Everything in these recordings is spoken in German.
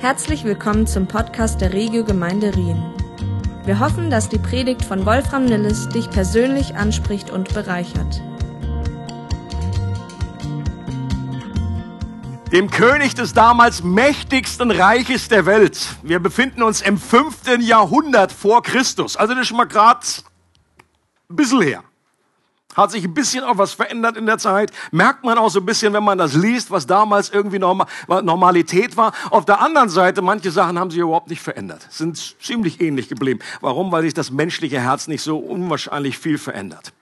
Herzlich willkommen zum Podcast der Regio Gemeinde Rien. Wir hoffen, dass die Predigt von Wolfram Nilles dich persönlich anspricht und bereichert. Dem König des damals mächtigsten Reiches der Welt. Wir befinden uns im fünften Jahrhundert vor Christus. Also das ist schon mal gerade ein bisschen her. Hat sich ein bisschen auch was verändert in der Zeit. Merkt man auch so ein bisschen, wenn man das liest, was damals irgendwie Normalität war. Auf der anderen Seite, manche Sachen haben sich überhaupt nicht verändert. Sind ziemlich ähnlich geblieben. Warum? Weil sich das menschliche Herz nicht so unwahrscheinlich viel verändert.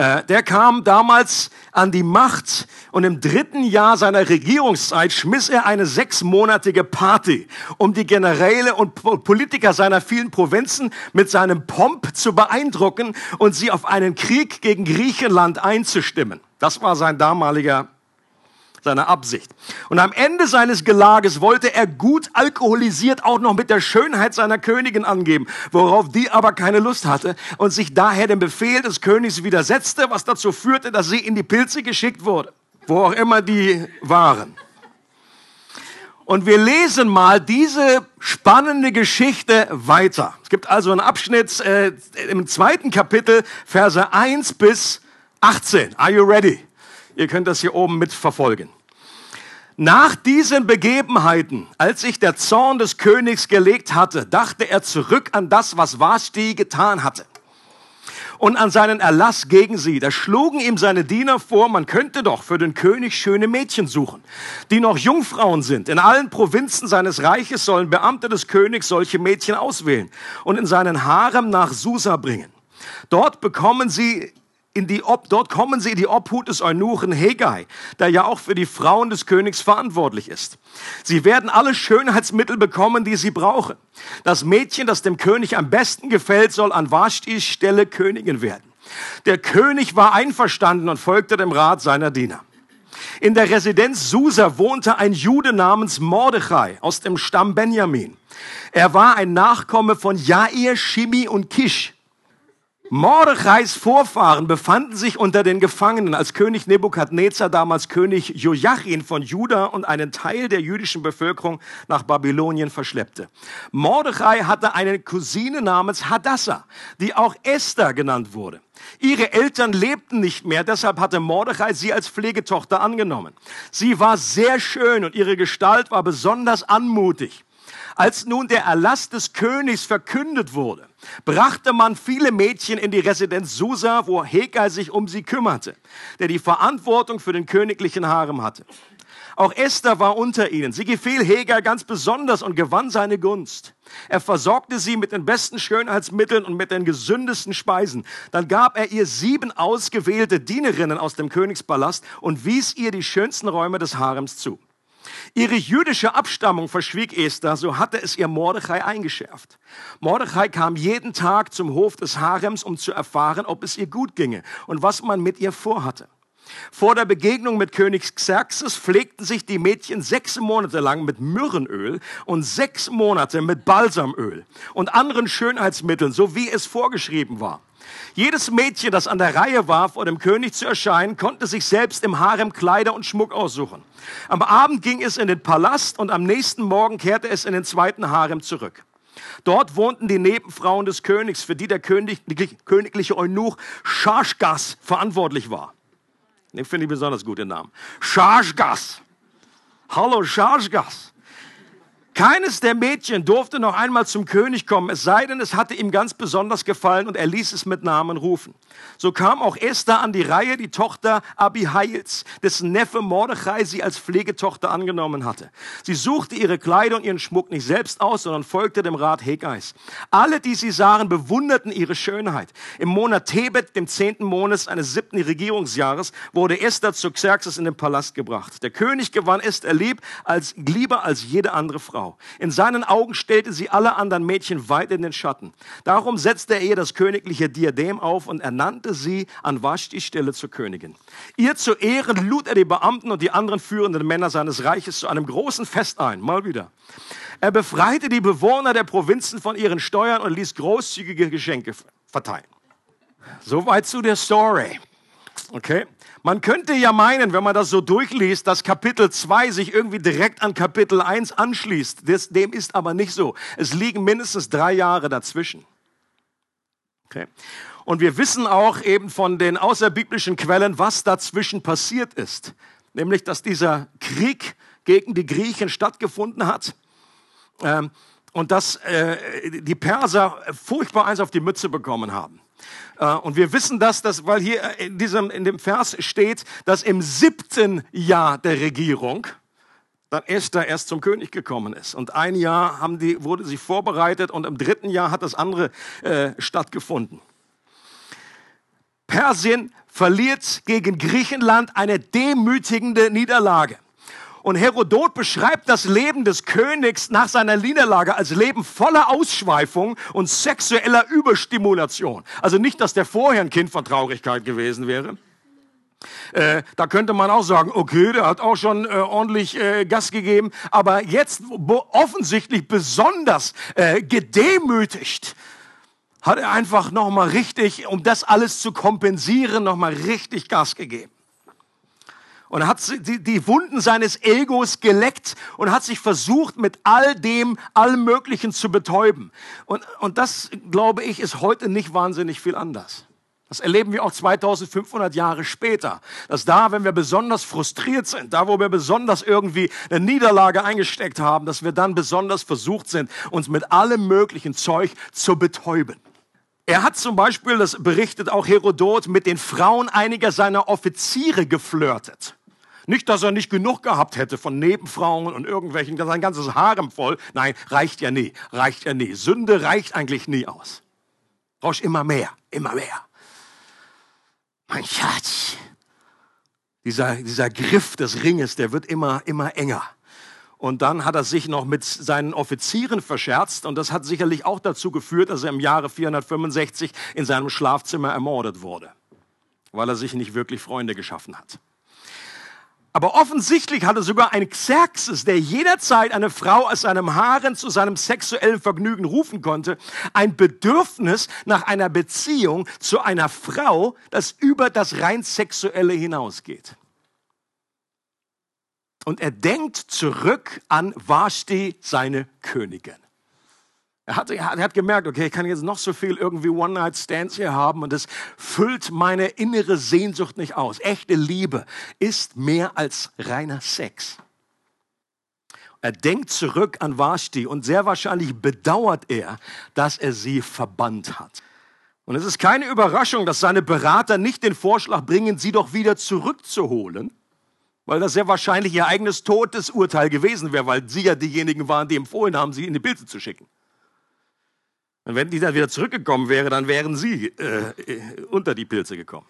Äh, der kam damals an die Macht und im dritten Jahr seiner Regierungszeit schmiss er eine sechsmonatige Party, um die Generäle und Politiker seiner vielen Provinzen mit seinem Pomp zu beeindrucken und sie auf einen Krieg gegen Griechenland einzustimmen. Das war sein damaliger seine Absicht. Und am Ende seines Gelages wollte er gut alkoholisiert auch noch mit der Schönheit seiner Königin angeben, worauf die aber keine Lust hatte und sich daher dem Befehl des Königs widersetzte, was dazu führte, dass sie in die Pilze geschickt wurde, wo auch immer die waren. Und wir lesen mal diese spannende Geschichte weiter. Es gibt also einen Abschnitt äh, im zweiten Kapitel, Verse 1 bis 18. Are you ready? Ihr könnt das hier oben mitverfolgen. Nach diesen Begebenheiten, als sich der Zorn des Königs gelegt hatte, dachte er zurück an das, was Vashti getan hatte und an seinen Erlass gegen sie. Da schlugen ihm seine Diener vor, man könnte doch für den König schöne Mädchen suchen, die noch Jungfrauen sind. In allen Provinzen seines Reiches sollen Beamte des Königs solche Mädchen auswählen und in seinen Harem nach Susa bringen. Dort bekommen sie in die Ob dort kommen sie in die Obhut des Eunuchen Hegai, der ja auch für die Frauen des Königs verantwortlich ist. Sie werden alle Schönheitsmittel bekommen, die sie brauchen. Das Mädchen, das dem König am besten gefällt, soll an Vashtis Stelle Königin werden. Der König war einverstanden und folgte dem Rat seiner Diener. In der Residenz Susa wohnte ein Jude namens Mordechai aus dem Stamm Benjamin. Er war ein Nachkomme von Jair, Shimi und Kish. Mordechais Vorfahren befanden sich unter den Gefangenen, als König Nebukadnezar damals König Joachim von Juda und einen Teil der jüdischen Bevölkerung nach Babylonien verschleppte. Mordechai hatte eine Cousine namens Hadassah, die auch Esther genannt wurde. Ihre Eltern lebten nicht mehr, deshalb hatte Mordechai sie als Pflegetochter angenommen. Sie war sehr schön und ihre Gestalt war besonders anmutig. Als nun der Erlass des Königs verkündet wurde, brachte man viele Mädchen in die Residenz Susa, wo Hegai sich um sie kümmerte, der die Verantwortung für den königlichen Harem hatte. Auch Esther war unter ihnen. Sie gefiel Hegai ganz besonders und gewann seine Gunst. Er versorgte sie mit den besten Schönheitsmitteln und mit den gesündesten Speisen. Dann gab er ihr sieben ausgewählte Dienerinnen aus dem Königspalast und wies ihr die schönsten Räume des Harems zu. Ihre jüdische Abstammung verschwieg Esther, so hatte es ihr Mordechai eingeschärft. Mordechai kam jeden Tag zum Hof des Harems, um zu erfahren, ob es ihr gut ginge und was man mit ihr vorhatte. Vor der Begegnung mit König Xerxes pflegten sich die Mädchen sechs Monate lang mit Myrrenöl und sechs Monate mit Balsamöl und anderen Schönheitsmitteln, so wie es vorgeschrieben war. Jedes Mädchen, das an der Reihe war, vor dem König zu erscheinen, konnte sich selbst im Harem Kleider und Schmuck aussuchen. Am Abend ging es in den Palast und am nächsten Morgen kehrte es in den zweiten Harem zurück. Dort wohnten die Nebenfrauen des Königs, für die der königliche Eunuch Schashgas verantwortlich war. Den finde ich besonders gut, den Namen. Schashgas. Hallo Schashgas. Keines der Mädchen durfte noch einmal zum König kommen, es sei denn, es hatte ihm ganz besonders gefallen und er ließ es mit Namen rufen. So kam auch Esther an die Reihe, die Tochter Abihails, dessen Neffe Mordechai sie als Pflegetochter angenommen hatte. Sie suchte ihre Kleider und ihren Schmuck nicht selbst aus, sondern folgte dem Rat Hegais. Alle, die sie sahen, bewunderten ihre Schönheit. Im Monat Tebet, dem zehnten Monats eines siebten Regierungsjahres, wurde Esther zu Xerxes in den Palast gebracht. Der König gewann Esther lieb als, lieber als jede andere Frau. In seinen Augen stellte sie alle anderen Mädchen weit in den Schatten. Darum setzte er ihr das königliche Diadem auf und ernannte sie an Vashti Stelle zur Königin. Ihr zu Ehren lud er die Beamten und die anderen führenden Männer seines Reiches zu einem großen Fest ein. Mal wieder. Er befreite die Bewohner der Provinzen von ihren Steuern und ließ großzügige Geschenke verteilen. Soweit zu der Story. Okay? Man könnte ja meinen, wenn man das so durchliest, dass Kapitel 2 sich irgendwie direkt an Kapitel 1 anschließt. Das, dem ist aber nicht so. Es liegen mindestens drei Jahre dazwischen. Okay? Und wir wissen auch eben von den außerbiblischen Quellen, was dazwischen passiert ist. Nämlich, dass dieser Krieg gegen die Griechen stattgefunden hat. Ähm, und dass äh, die Perser furchtbar eins auf die Mütze bekommen haben. Äh, und wir wissen das, dass, weil hier in, diesem, in dem Vers steht, dass im siebten Jahr der Regierung dann Esther erst zum König gekommen ist. Und ein Jahr haben die, wurde sie vorbereitet und im dritten Jahr hat das andere äh, stattgefunden. Persien verliert gegen Griechenland eine demütigende Niederlage. Und Herodot beschreibt das Leben des Königs nach seiner Niederlage als Leben voller Ausschweifung und sexueller Überstimulation. Also nicht, dass der vorher ein Kind von Traurigkeit gewesen wäre. Äh, da könnte man auch sagen, okay, der hat auch schon äh, ordentlich äh, Gas gegeben, aber jetzt offensichtlich besonders äh, gedemütigt hat er einfach nochmal richtig, um das alles zu kompensieren, nochmal richtig Gas gegeben und hat die, Wunden seines Egos geleckt und hat sich versucht, mit all dem, allem Möglichen zu betäuben. Und, und das, glaube ich, ist heute nicht wahnsinnig viel anders. Das erleben wir auch 2500 Jahre später. Dass da, wenn wir besonders frustriert sind, da, wo wir besonders irgendwie eine Niederlage eingesteckt haben, dass wir dann besonders versucht sind, uns mit allem möglichen Zeug zu betäuben. Er hat zum Beispiel, das berichtet auch Herodot, mit den Frauen einiger seiner Offiziere geflirtet. Nicht, dass er nicht genug gehabt hätte von Nebenfrauen und irgendwelchen, sein ganzes Harem voll. Nein, reicht ja nie, reicht ja nie. Sünde reicht eigentlich nie aus. Brauchst immer mehr, immer mehr. Mein Schatz, dieser, dieser Griff des Ringes, der wird immer, immer enger. Und dann hat er sich noch mit seinen Offizieren verscherzt und das hat sicherlich auch dazu geführt, dass er im Jahre 465 in seinem Schlafzimmer ermordet wurde, weil er sich nicht wirklich Freunde geschaffen hat. Aber offensichtlich hatte sogar ein Xerxes, der jederzeit eine Frau aus seinem Haaren zu seinem sexuellen Vergnügen rufen konnte, ein Bedürfnis nach einer Beziehung zu einer Frau, das über das rein sexuelle hinausgeht. Und er denkt zurück an Vashti, seine Königin. Er hat, er hat gemerkt, okay, ich kann jetzt noch so viel irgendwie One-Night-Stands hier haben und es füllt meine innere Sehnsucht nicht aus. Echte Liebe ist mehr als reiner Sex. Er denkt zurück an Vashti und sehr wahrscheinlich bedauert er, dass er sie verbannt hat. Und es ist keine Überraschung, dass seine Berater nicht den Vorschlag bringen, sie doch wieder zurückzuholen, weil das sehr wahrscheinlich ihr eigenes Todesurteil gewesen wäre, weil sie ja diejenigen waren, die empfohlen haben, sie in die Pilze zu schicken. Und wenn die dann wieder zurückgekommen wäre, dann wären sie äh, äh, unter die Pilze gekommen.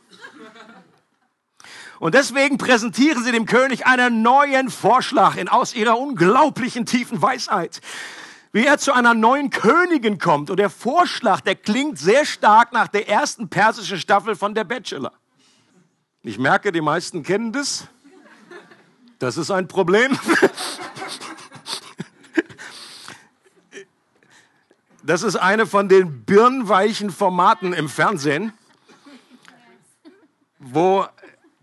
Und deswegen präsentieren sie dem König einen neuen Vorschlag in, aus ihrer unglaublichen tiefen Weisheit, wie er zu einer neuen Königin kommt. Und der Vorschlag, der klingt sehr stark nach der ersten persischen Staffel von der Bachelor. Ich merke, die meisten kennen das. Das ist ein Problem. Das ist eine von den birnweichen Formaten im Fernsehen, wo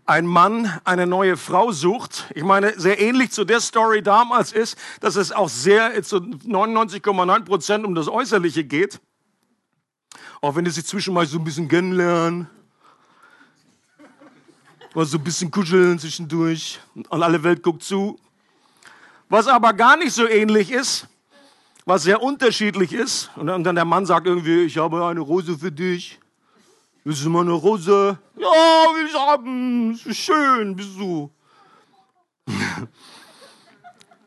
ein Mann eine neue Frau sucht. Ich meine, sehr ähnlich zu der Story damals ist, dass es auch sehr zu 99,9 Prozent um das Äußerliche geht. Auch wenn die sich zwischenmal so ein bisschen kennenlernen. Mal so ein bisschen kuscheln zwischendurch und alle Welt guckt zu. Was aber gar nicht so ähnlich ist, was sehr unterschiedlich ist. Und dann der Mann sagt irgendwie, ich habe eine Rose für dich. Willst du mal eine Rose? Ja, will ich haben. Schön, bist du.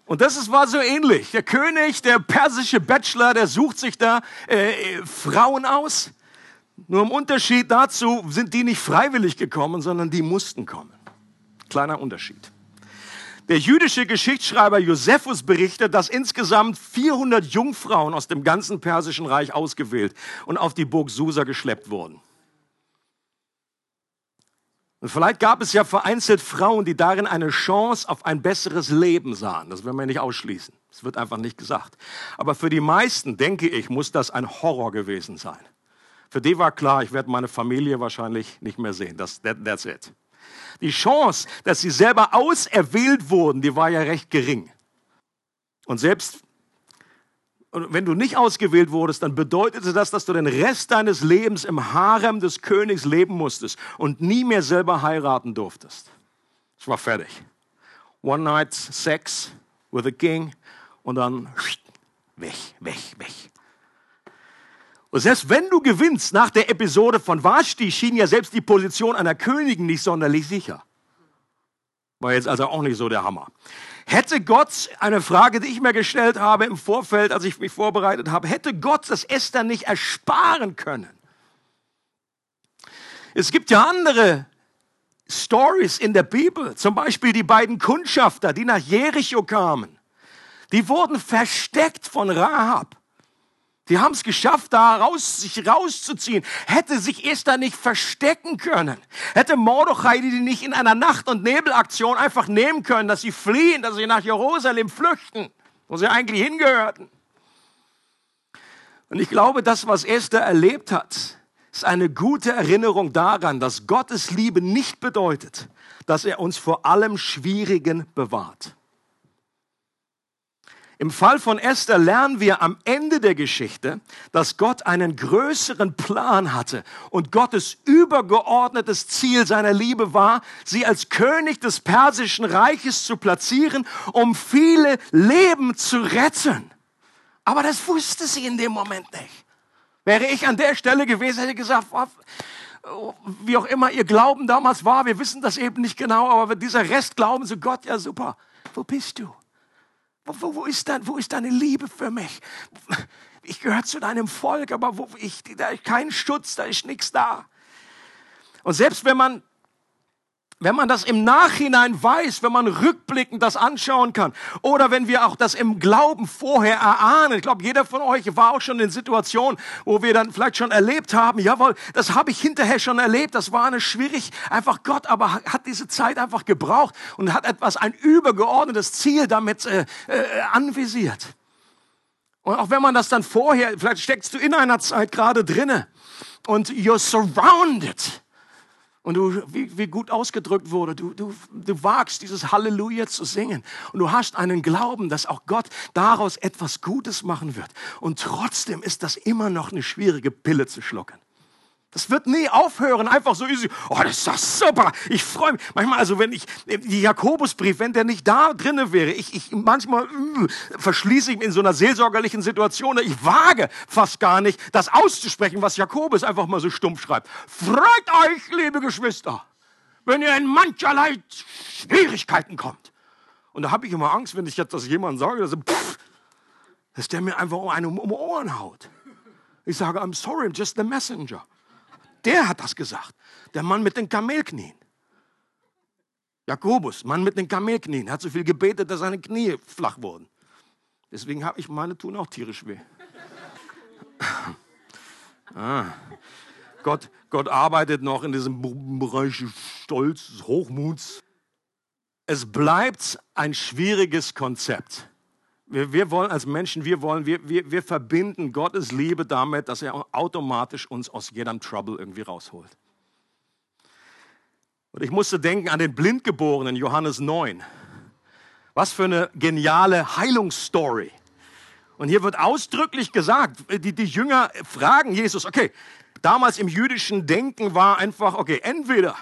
Und das ist, war so ähnlich. Der König, der persische Bachelor, der sucht sich da äh, Frauen aus. Nur im Unterschied dazu sind die nicht freiwillig gekommen, sondern die mussten kommen. Kleiner Unterschied. Der jüdische Geschichtsschreiber Josephus berichtet, dass insgesamt 400 Jungfrauen aus dem ganzen persischen Reich ausgewählt und auf die Burg Susa geschleppt wurden. Und vielleicht gab es ja vereinzelt Frauen, die darin eine Chance auf ein besseres Leben sahen. Das werden wir nicht ausschließen. Das wird einfach nicht gesagt. Aber für die meisten, denke ich, muss das ein Horror gewesen sein. Für die war klar, ich werde meine Familie wahrscheinlich nicht mehr sehen. Das, that, that's it. Die Chance, dass sie selber auserwählt wurden, die war ja recht gering. Und selbst wenn du nicht ausgewählt wurdest, dann bedeutete das, dass du den Rest deines Lebens im Harem des Königs leben musstest und nie mehr selber heiraten durftest. Es war fertig. One night sex with a king und dann weg, weg, weg. Und selbst wenn du gewinnst nach der Episode von Vashti, schien ja selbst die Position einer Königin nicht sonderlich sicher. War jetzt also auch nicht so der Hammer. Hätte Gott, eine Frage, die ich mir gestellt habe im Vorfeld, als ich mich vorbereitet habe, hätte Gott das Esther nicht ersparen können? Es gibt ja andere Stories in der Bibel, zum Beispiel die beiden Kundschafter, die nach Jericho kamen. Die wurden versteckt von Rahab. Die haben es geschafft, da raus, sich rauszuziehen. Hätte sich Esther nicht verstecken können. Hätte Mordechai die nicht in einer Nacht- und Nebelaktion einfach nehmen können, dass sie fliehen, dass sie nach Jerusalem flüchten, wo sie eigentlich hingehörten. Und ich glaube, das, was Esther erlebt hat, ist eine gute Erinnerung daran, dass Gottes Liebe nicht bedeutet, dass er uns vor allem Schwierigen bewahrt. Im Fall von Esther lernen wir am Ende der Geschichte, dass Gott einen größeren Plan hatte und Gottes übergeordnetes Ziel seiner Liebe war, sie als König des persischen Reiches zu platzieren, um viele Leben zu retten. Aber das wusste sie in dem Moment nicht. Wäre ich an der Stelle gewesen, hätte ich gesagt, wie auch immer ihr Glauben damals war, wir wissen das eben nicht genau, aber dieser Rest glauben zu Gott, ja super, wo bist du? Wo, wo, ist dein, wo ist deine Liebe für mich? Ich gehöre zu deinem Volk, aber wo ich, da ist kein Schutz, da ist nichts da. Und selbst wenn man wenn man das im Nachhinein weiß, wenn man rückblickend das anschauen kann oder wenn wir auch das im Glauben vorher erahnen. Ich glaube, jeder von euch war auch schon in Situationen, wo wir dann vielleicht schon erlebt haben, jawohl, das habe ich hinterher schon erlebt, das war eine schwierig, einfach Gott aber hat diese Zeit einfach gebraucht und hat etwas, ein übergeordnetes Ziel damit äh, äh, anvisiert. Und auch wenn man das dann vorher, vielleicht steckst du in einer Zeit gerade drinne und you're surrounded und du, wie, wie gut ausgedrückt wurde, du, du, du wagst dieses Halleluja zu singen. Und du hast einen Glauben, dass auch Gott daraus etwas Gutes machen wird. Und trotzdem ist das immer noch eine schwierige Pille zu schlucken. Das wird nie aufhören, einfach so easy. Oh, das ist doch super. Ich freue mich. Manchmal, also wenn ich, die Jakobusbrief, wenn der nicht da drinne wäre, ich, ich manchmal äh, verschließe ich mich in so einer seelsorgerlichen Situation. Ich wage fast gar nicht, das auszusprechen, was Jakobus einfach mal so stumpf schreibt. Freut euch, liebe Geschwister, wenn ihr in mancherlei Schwierigkeiten kommt. Und da habe ich immer Angst, wenn ich jetzt das jemandem sage, dass, pff, dass der mir einfach um, um Ohren haut. Ich sage, I'm sorry, I'm just the messenger. Der hat das gesagt. Der Mann mit den Kamelknien. Jakobus, Mann mit den Kamelknien, hat so viel gebetet, dass seine Knie flach wurden. Deswegen habe ich meine tun auch tierisch weh. ah. Gott, Gott arbeitet noch in diesem Bereich Stolz, Hochmuts. Es bleibt ein schwieriges Konzept. Wir, wir wollen als Menschen, wir wollen, wir, wir, wir verbinden Gottes Liebe damit, dass er automatisch uns aus jedem Trouble irgendwie rausholt. Und ich musste denken an den Blindgeborenen Johannes 9. Was für eine geniale Heilungsstory. Und hier wird ausdrücklich gesagt, die, die Jünger fragen Jesus, okay, damals im jüdischen Denken war einfach, okay, entweder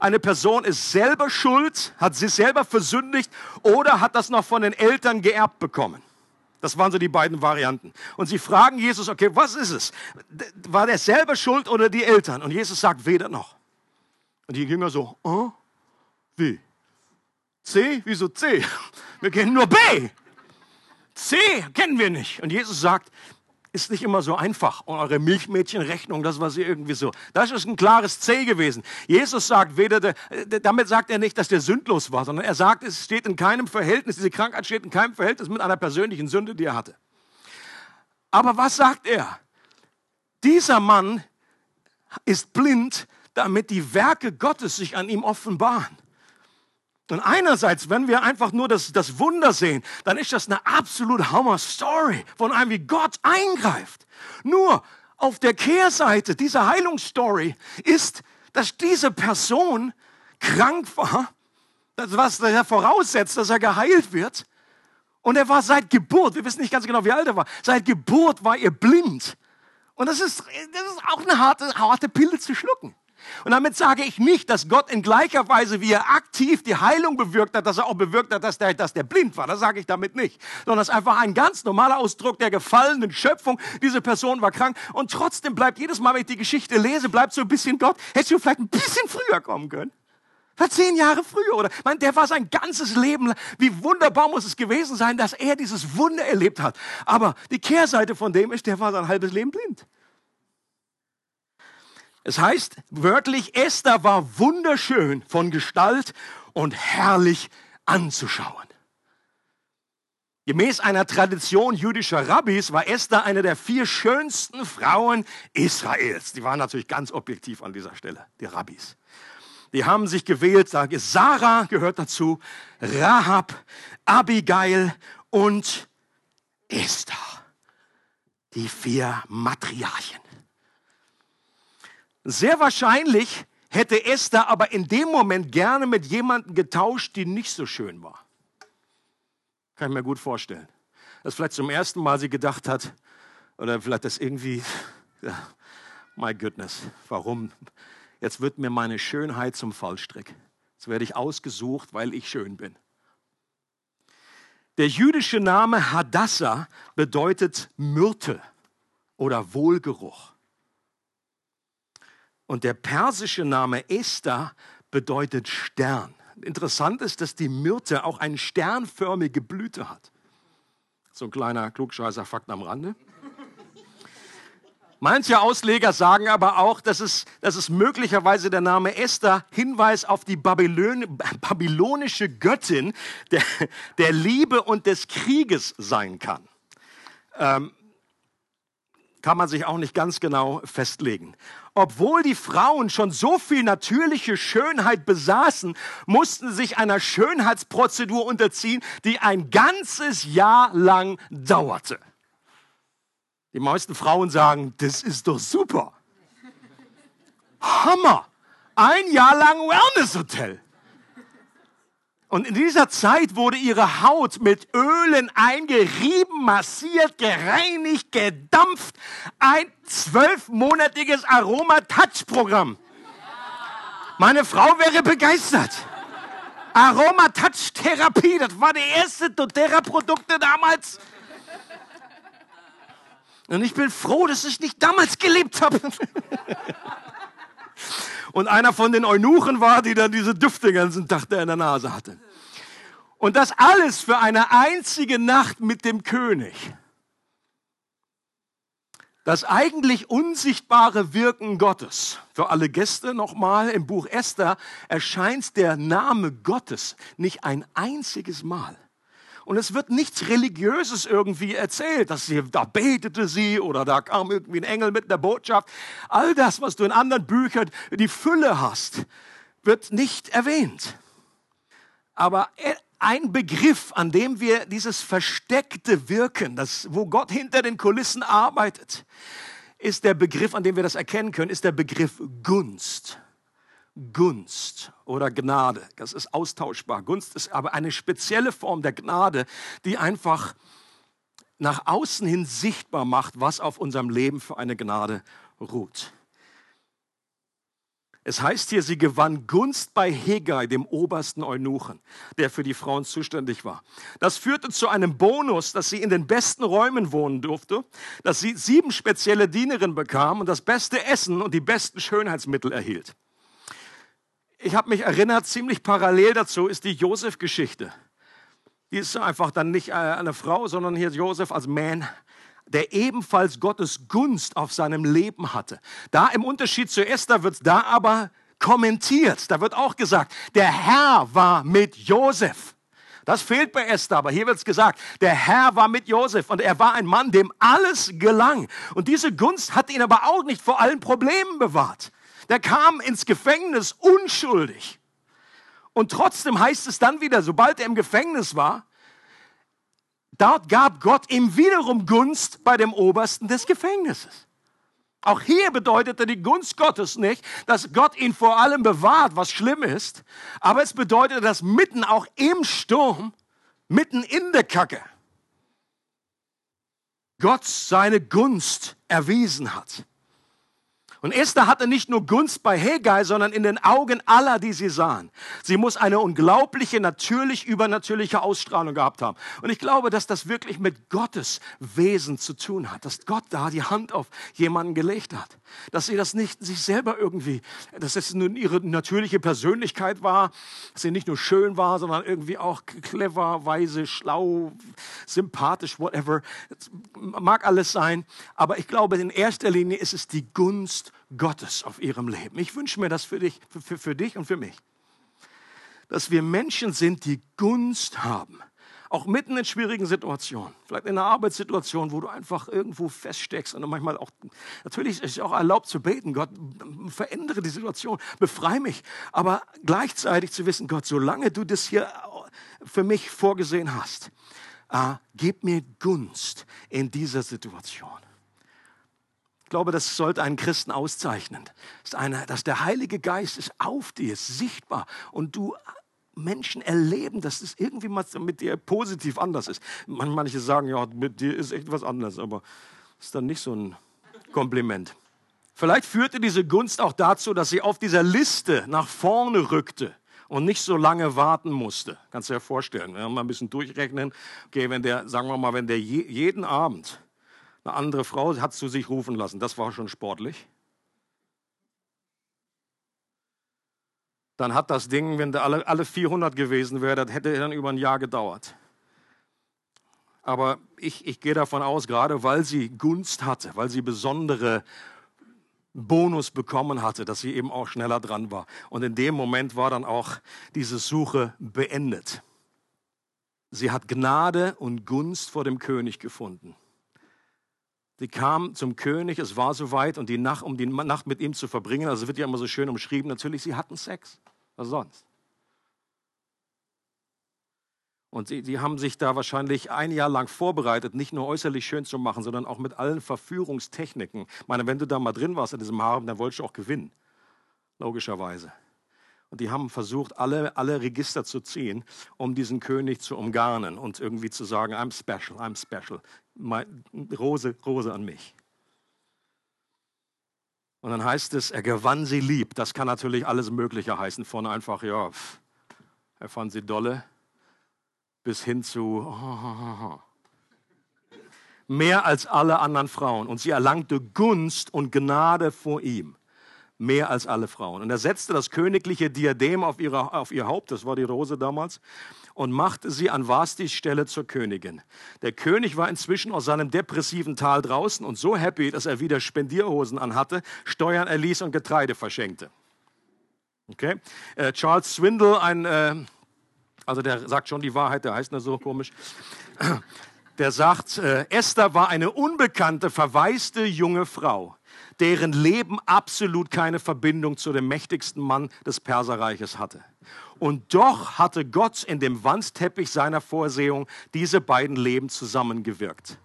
eine Person ist selber schuld, hat sich selber versündigt oder hat das noch von den Eltern geerbt bekommen. Das waren so die beiden Varianten. Und sie fragen Jesus, okay, was ist es? War der selber schuld oder die Eltern? Und Jesus sagt, weder noch. Und die Jünger so, oh, wie? C? Wieso C? Wir kennen nur B. C kennen wir nicht. Und Jesus sagt, ist nicht immer so einfach. Und eure Milchmädchenrechnung, das war sie irgendwie so. Das ist ein klares C gewesen. Jesus sagt weder, der, damit sagt er nicht, dass der sündlos war, sondern er sagt, es steht in keinem Verhältnis, diese Krankheit steht in keinem Verhältnis mit einer persönlichen Sünde, die er hatte. Aber was sagt er? Dieser Mann ist blind, damit die Werke Gottes sich an ihm offenbaren. Und einerseits, wenn wir einfach nur das, das Wunder sehen, dann ist das eine absolut Hammer Story von einem, wie Gott eingreift. Nur auf der Kehrseite dieser Heilungsstory ist, dass diese Person krank war, das was er voraussetzt, dass er geheilt wird. Und er war seit Geburt, wir wissen nicht ganz genau, wie alt er war, seit Geburt war er blind. Und das ist, das ist auch eine harte, harte Pille zu schlucken. Und damit sage ich nicht, dass Gott in gleicher Weise, wie er aktiv die Heilung bewirkt hat, dass er auch bewirkt hat, dass der, dass der blind war. Das sage ich damit nicht. Sondern es ist einfach ein ganz normaler Ausdruck der gefallenen Schöpfung. Diese Person war krank und trotzdem bleibt jedes Mal, wenn ich die Geschichte lese, bleibt so ein bisschen Gott. Hättest du vielleicht ein bisschen früher kommen können? Vielleicht zehn Jahre früher oder, man, der war sein ganzes Leben. Wie wunderbar muss es gewesen sein, dass er dieses Wunder erlebt hat. Aber die Kehrseite von dem ist, der war sein halbes Leben blind. Es heißt wörtlich, Esther war wunderschön von Gestalt und herrlich anzuschauen. Gemäß einer Tradition jüdischer Rabbis war Esther eine der vier schönsten Frauen Israels. Die waren natürlich ganz objektiv an dieser Stelle, die Rabbis. Die haben sich gewählt, sage ich, Sarah gehört dazu, Rahab, Abigail und Esther. Die vier Matriarchen. Sehr wahrscheinlich hätte Esther aber in dem Moment gerne mit jemandem getauscht, die nicht so schön war. Kann ich mir gut vorstellen. Dass vielleicht zum ersten Mal sie gedacht hat, oder vielleicht das irgendwie, ja, my goodness, warum? Jetzt wird mir meine Schönheit zum Fallstrick. Jetzt werde ich ausgesucht, weil ich schön bin. Der jüdische Name Hadassah bedeutet Myrte oder Wohlgeruch. Und der persische Name Esther bedeutet Stern. Interessant ist, dass die Myrte auch eine sternförmige Blüte hat. So ein kleiner klugscheißer Fakt am Rande. Manche Ausleger sagen aber auch, dass es, dass es möglicherweise der Name Esther Hinweis auf die Babylon, babylonische Göttin der, der Liebe und des Krieges sein kann. Ähm, kann man sich auch nicht ganz genau festlegen. Obwohl die Frauen schon so viel natürliche Schönheit besaßen, mussten sich einer Schönheitsprozedur unterziehen, die ein ganzes Jahr lang dauerte. Die meisten Frauen sagen, das ist doch super. Hammer. Ein Jahr lang Wellness-Hotel. Und in dieser Zeit wurde ihre Haut mit Ölen eingerieben, massiert, gereinigt, gedampft. Ein zwölfmonatiges Aroma-Touch-Programm. Meine Frau wäre begeistert. Aroma-Touch-Therapie, das war die erste doTERRA-Produkte damals. Und ich bin froh, dass ich nicht damals gelebt habe. Und einer von den Eunuchen war, die dann diese Düfte den ganzen Tag in der Nase hatte. Und das alles für eine einzige Nacht mit dem König. Das eigentlich unsichtbare Wirken Gottes. Für alle Gäste nochmal, im Buch Esther erscheint der Name Gottes nicht ein einziges Mal. Und es wird nichts Religiöses irgendwie erzählt, dass sie, da betete sie oder da kam irgendwie ein Engel mit einer Botschaft. All das, was du in anderen Büchern die Fülle hast, wird nicht erwähnt. Aber ein Begriff, an dem wir dieses versteckte Wirken, das, wo Gott hinter den Kulissen arbeitet, ist der Begriff, an dem wir das erkennen können, ist der Begriff Gunst. Gunst oder Gnade. Das ist austauschbar. Gunst ist aber eine spezielle Form der Gnade, die einfach nach außen hin sichtbar macht, was auf unserem Leben für eine Gnade ruht. Es heißt hier, sie gewann Gunst bei Hegai, dem obersten Eunuchen, der für die Frauen zuständig war. Das führte zu einem Bonus, dass sie in den besten Räumen wohnen durfte, dass sie sieben spezielle Dienerinnen bekam und das beste Essen und die besten Schönheitsmittel erhielt. Ich habe mich erinnert, ziemlich parallel dazu ist die Josef-Geschichte. Die ist einfach dann nicht äh, eine Frau, sondern hier Josef als Man der ebenfalls Gottes Gunst auf seinem Leben hatte. Da im Unterschied zu Esther wird da aber kommentiert. Da wird auch gesagt, der Herr war mit Josef. Das fehlt bei Esther, aber hier wird es gesagt, der Herr war mit Josef und er war ein Mann, dem alles gelang. Und diese Gunst hat ihn aber auch nicht vor allen Problemen bewahrt. Der kam ins Gefängnis unschuldig. Und trotzdem heißt es dann wieder, sobald er im Gefängnis war, Dort gab Gott ihm wiederum Gunst bei dem Obersten des Gefängnisses. Auch hier bedeutete die Gunst Gottes nicht, dass Gott ihn vor allem bewahrt, was schlimm ist, aber es bedeutete, dass mitten auch im Sturm, mitten in der Kacke, Gott seine Gunst erwiesen hat. Und Esther hatte nicht nur Gunst bei Hegai, sondern in den Augen aller, die sie sahen. Sie muss eine unglaubliche, natürlich übernatürliche Ausstrahlung gehabt haben. Und ich glaube, dass das wirklich mit Gottes Wesen zu tun hat, dass Gott da die Hand auf jemanden gelegt hat. Dass sie das nicht sich selber irgendwie, dass es nun ihre natürliche Persönlichkeit war, dass sie nicht nur schön war, sondern irgendwie auch clever, weise, schlau, sympathisch, whatever. Das mag alles sein. Aber ich glaube, in erster Linie ist es die Gunst Gottes auf ihrem Leben. Ich wünsche mir das für dich, für, für, für dich und für mich. Dass wir Menschen sind, die Gunst haben. Auch mitten in schwierigen Situationen. Vielleicht in einer Arbeitssituation, wo du einfach irgendwo feststeckst und manchmal auch, natürlich ist es auch erlaubt zu beten. Gott, verändere die Situation, befreie mich. Aber gleichzeitig zu wissen, Gott, solange du das hier für mich vorgesehen hast, äh, gib mir Gunst in dieser Situation. Ich glaube, das sollte einen Christen auszeichnen. Das eine, dass der Heilige Geist ist auf dir, ist sichtbar und du Menschen erleben, dass es irgendwie mit dir positiv anders ist. Manche sagen, ja, mit dir ist echt was anderes, aber ist dann nicht so ein Kompliment. Vielleicht führte diese Gunst auch dazu, dass sie auf dieser Liste nach vorne rückte und nicht so lange warten musste. Kannst du dir vorstellen. Wir haben mal ein bisschen durchrechnen. Okay, wenn der, sagen wir mal, wenn der je, jeden Abend eine andere Frau hat zu sich rufen lassen. Das war schon sportlich. Dann hat das Ding, wenn da alle, alle 400 gewesen wäre, das hätte dann über ein Jahr gedauert. Aber ich, ich gehe davon aus, gerade weil sie Gunst hatte, weil sie besondere Bonus bekommen hatte, dass sie eben auch schneller dran war. Und in dem Moment war dann auch diese Suche beendet. Sie hat Gnade und Gunst vor dem König gefunden. Sie kam zum König, es war soweit und die Nacht, um die Nacht mit ihm zu verbringen, also wird ja immer so schön umschrieben, natürlich, sie hatten Sex. Was sonst? Und sie, sie haben sich da wahrscheinlich ein Jahr lang vorbereitet, nicht nur äußerlich schön zu machen, sondern auch mit allen Verführungstechniken. Ich meine, wenn du da mal drin warst in diesem Harem, dann wolltest du auch gewinnen. Logischerweise. Und die haben versucht, alle, alle Register zu ziehen, um diesen König zu umgarnen und irgendwie zu sagen, I'm special, I'm special. Rose, Rose an mich. Und dann heißt es, er gewann sie lieb. Das kann natürlich alles Mögliche heißen, von einfach, ja, er fand sie dolle, bis hin zu oh, oh, oh. mehr als alle anderen Frauen. Und sie erlangte Gunst und Gnade vor ihm mehr als alle Frauen. Und er setzte das königliche Diadem auf, ihre, auf ihr Haupt, das war die Rose damals, und machte sie an Vastis Stelle zur Königin. Der König war inzwischen aus seinem depressiven Tal draußen und so happy, dass er wieder Spendierhosen anhatte, Steuern erließ und Getreide verschenkte. Okay? Äh, Charles Swindle, ein, äh, also der sagt schon die Wahrheit, der heißt nur so komisch, der sagt, äh, Esther war eine unbekannte, verwaiste junge Frau deren Leben absolut keine Verbindung zu dem mächtigsten Mann des Perserreiches hatte. Und doch hatte Gott in dem Wandteppich seiner Vorsehung diese beiden Leben zusammengewirkt.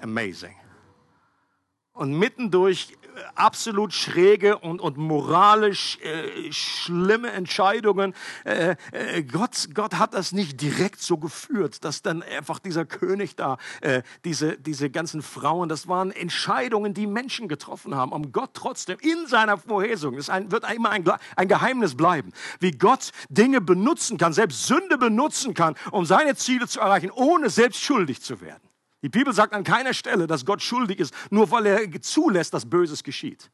Amazing. Und mittendurch absolut schräge und, und moralisch äh, schlimme Entscheidungen. Äh, äh, Gott, Gott hat das nicht direkt so geführt, dass dann einfach dieser König da, äh, diese, diese ganzen Frauen, das waren Entscheidungen, die Menschen getroffen haben, um Gott trotzdem in seiner Vorhesung, das ein, wird immer ein, ein Geheimnis bleiben, wie Gott Dinge benutzen kann, selbst Sünde benutzen kann, um seine Ziele zu erreichen, ohne selbst schuldig zu werden. Die Bibel sagt an keiner Stelle, dass Gott schuldig ist, nur weil er zulässt, dass Böses geschieht.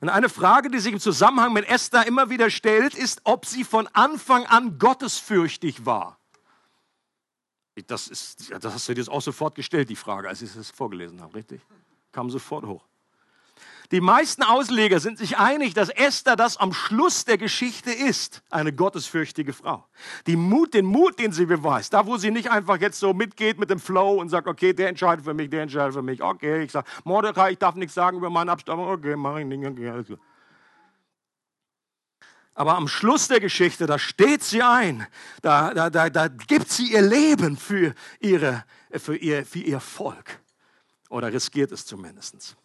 Und eine Frage, die sich im Zusammenhang mit Esther immer wieder stellt, ist, ob sie von Anfang an gottesfürchtig war. Das, ist, das hast du dir auch sofort gestellt, die Frage, als ich es vorgelesen habe, richtig? Kam sofort hoch. Die meisten Ausleger sind sich einig, dass Esther das am Schluss der Geschichte ist, eine gottesfürchtige Frau. Die Mut, den Mut, den sie beweist, da wo sie nicht einfach jetzt so mitgeht mit dem Flow und sagt, okay, der entscheidet für mich, der entscheidet für mich, okay, ich sage, Mordecai, ich darf nichts sagen über meinen Abstammung, okay, mach ich nicht, okay, alles gut. Aber am Schluss der Geschichte, da steht sie ein, da, da, da, da gibt sie ihr Leben für, ihre, für, ihr, für ihr Volk. Oder riskiert es zumindest.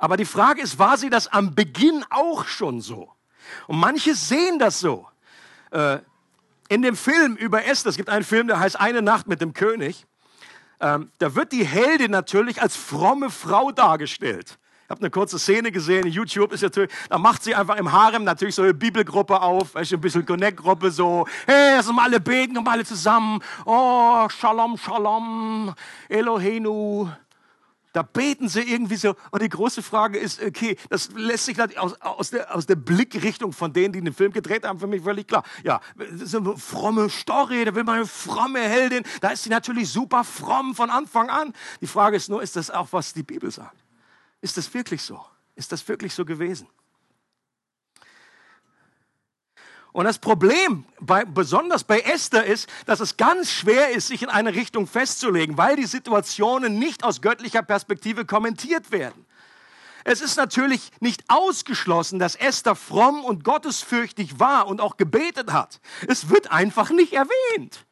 Aber die Frage ist, war sie das am Beginn auch schon so? Und manche sehen das so. Äh, in dem Film über Esther, es gibt einen Film, der heißt Eine Nacht mit dem König, ähm, da wird die Heldin natürlich als fromme Frau dargestellt. Ich habe eine kurze Szene gesehen, YouTube ist natürlich, da macht sie einfach im Harem natürlich so eine Bibelgruppe auf, weißt ein bisschen Connect-Gruppe so, hey, lass uns mal alle beten, kommen alle zusammen, oh, Shalom, Shalom, Elohenu, da beten sie irgendwie so. Und die große Frage ist, okay, das lässt sich aus, aus, der, aus der Blickrichtung von denen, die den Film gedreht haben, für mich völlig klar. Ja, ist eine fromme Story, da will man eine fromme Heldin. Da ist sie natürlich super fromm von Anfang an. Die Frage ist nur, ist das auch, was die Bibel sagt? Ist das wirklich so? Ist das wirklich so gewesen? Und das Problem, bei, besonders bei Esther, ist, dass es ganz schwer ist, sich in eine Richtung festzulegen, weil die Situationen nicht aus göttlicher Perspektive kommentiert werden. Es ist natürlich nicht ausgeschlossen, dass Esther fromm und gottesfürchtig war und auch gebetet hat. Es wird einfach nicht erwähnt.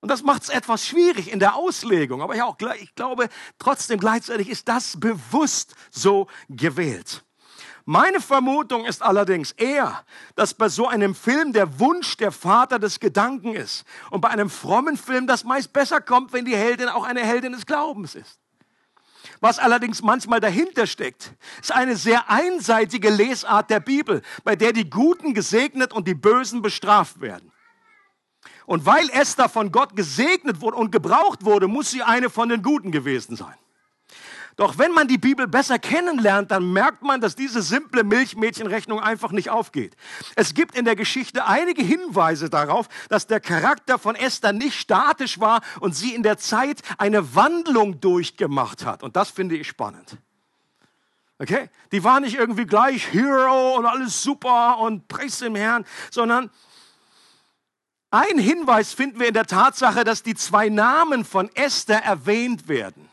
Und das macht es etwas schwierig in der Auslegung. Aber ja, auch, ich glaube, trotzdem gleichzeitig ist das bewusst so gewählt. Meine Vermutung ist allerdings eher, dass bei so einem Film der Wunsch der Vater des Gedanken ist. Und bei einem frommen Film das meist besser kommt, wenn die Heldin auch eine Heldin des Glaubens ist. Was allerdings manchmal dahinter steckt, ist eine sehr einseitige Lesart der Bibel, bei der die Guten gesegnet und die Bösen bestraft werden. Und weil Esther von Gott gesegnet wurde und gebraucht wurde, muss sie eine von den Guten gewesen sein. Doch wenn man die Bibel besser kennenlernt, dann merkt man, dass diese simple Milchmädchenrechnung einfach nicht aufgeht. Es gibt in der Geschichte einige Hinweise darauf, dass der Charakter von Esther nicht statisch war und sie in der Zeit eine Wandlung durchgemacht hat. Und das finde ich spannend. Okay? Die war nicht irgendwie gleich Hero und alles super und Preis dem Herrn, sondern ein Hinweis finden wir in der Tatsache, dass die zwei Namen von Esther erwähnt werden.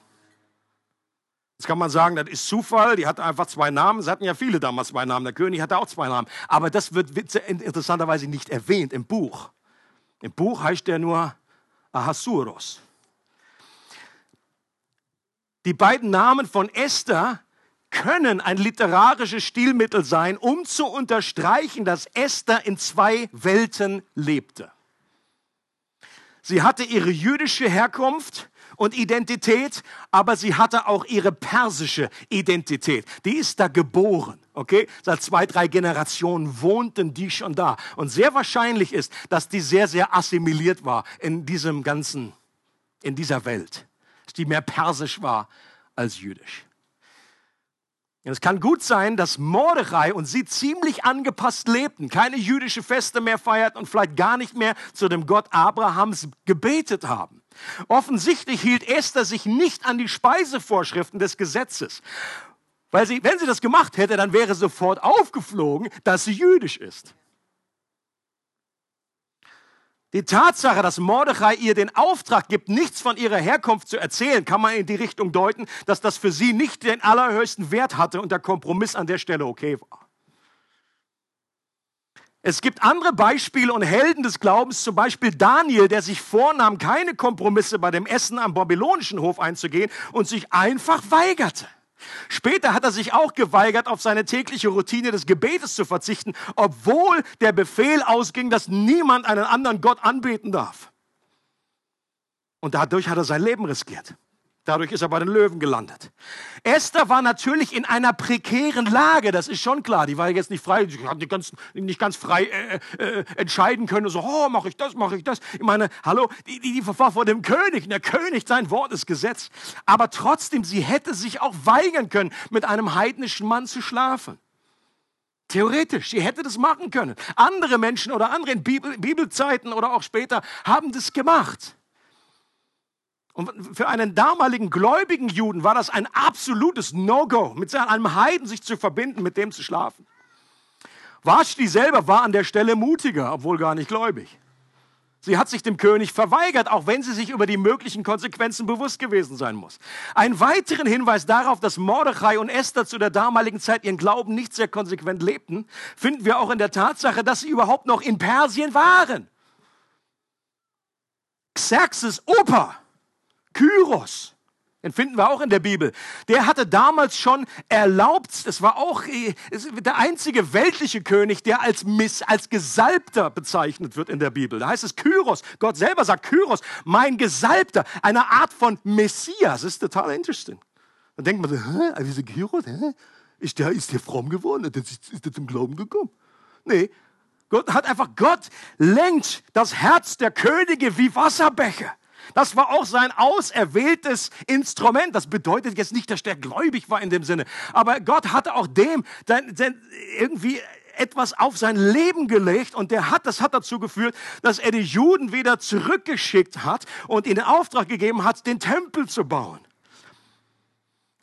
Jetzt kann man sagen, das ist Zufall, die hatte einfach zwei Namen. Sie hatten ja viele damals zwei Namen. Der König hatte auch zwei Namen. Aber das wird interessanterweise nicht erwähnt im Buch. Im Buch heißt der nur Ahasuros. Die beiden Namen von Esther können ein literarisches Stilmittel sein, um zu unterstreichen, dass Esther in zwei Welten lebte. Sie hatte ihre jüdische Herkunft und Identität, aber sie hatte auch ihre persische Identität. Die ist da geboren. Okay, seit zwei, drei Generationen wohnten die schon da. Und sehr wahrscheinlich ist, dass die sehr, sehr assimiliert war in diesem ganzen, in dieser Welt. Dass die mehr persisch war als jüdisch. Es kann gut sein, dass Mordechai und sie ziemlich angepasst lebten, keine jüdische Feste mehr feierten und vielleicht gar nicht mehr zu dem Gott Abrahams gebetet haben. Offensichtlich hielt Esther sich nicht an die Speisevorschriften des Gesetzes. Weil sie, wenn sie das gemacht hätte, dann wäre sofort aufgeflogen, dass sie jüdisch ist. Die Tatsache, dass Mordechai ihr den Auftrag gibt, nichts von ihrer Herkunft zu erzählen, kann man in die Richtung deuten, dass das für sie nicht den allerhöchsten Wert hatte und der Kompromiss an der Stelle okay war. Es gibt andere Beispiele und Helden des Glaubens, zum Beispiel Daniel, der sich vornahm, keine Kompromisse bei dem Essen am babylonischen Hof einzugehen und sich einfach weigerte. Später hat er sich auch geweigert, auf seine tägliche Routine des Gebetes zu verzichten, obwohl der Befehl ausging, dass niemand einen anderen Gott anbeten darf. Und dadurch hat er sein Leben riskiert. Dadurch ist er bei den Löwen gelandet. Esther war natürlich in einer prekären Lage, das ist schon klar. Die war jetzt nicht frei, sie hat nicht ganz, nicht ganz frei äh, äh, entscheiden können, so, oh, mache ich das, mache ich das. Ich meine, hallo, die, die, die war vor dem König, der König, sein Wort ist Gesetz. Aber trotzdem, sie hätte sich auch weigern können, mit einem heidnischen Mann zu schlafen. Theoretisch, sie hätte das machen können. Andere Menschen oder andere in Bibel, Bibelzeiten oder auch später haben das gemacht. Und für einen damaligen gläubigen Juden war das ein absolutes No-Go, mit einem Heiden sich zu verbinden, mit dem zu schlafen. Vashti selber war an der Stelle mutiger, obwohl gar nicht gläubig. Sie hat sich dem König verweigert, auch wenn sie sich über die möglichen Konsequenzen bewusst gewesen sein muss. Ein weiteren Hinweis darauf, dass Mordechai und Esther zu der damaligen Zeit ihren Glauben nicht sehr konsequent lebten, finden wir auch in der Tatsache, dass sie überhaupt noch in Persien waren. Xerxes Opa Kyros, Den finden wir auch in der Bibel. Der hatte damals schon erlaubt, das war auch der einzige weltliche König, der als, Miss, als Gesalbter bezeichnet wird in der Bibel. Da heißt es Kyros. Gott selber sagt Kyros, mein Gesalbter, eine Art von Messias. Das ist total interesting. Dann denkt man so, hä, also Kyros, hä? Ist der, ist der fromm geworden? Ist, der zum Glauben gekommen? Nee, Gott hat einfach, Gott lenkt das Herz der Könige wie Wasserbecher. Das war auch sein auserwähltes Instrument. Das bedeutet jetzt nicht, dass der gläubig war in dem Sinne. Aber Gott hatte auch dem sein, sein, irgendwie etwas auf sein Leben gelegt und der hat, das hat dazu geführt, dass er die Juden wieder zurückgeschickt hat und ihnen Auftrag gegeben hat, den Tempel zu bauen.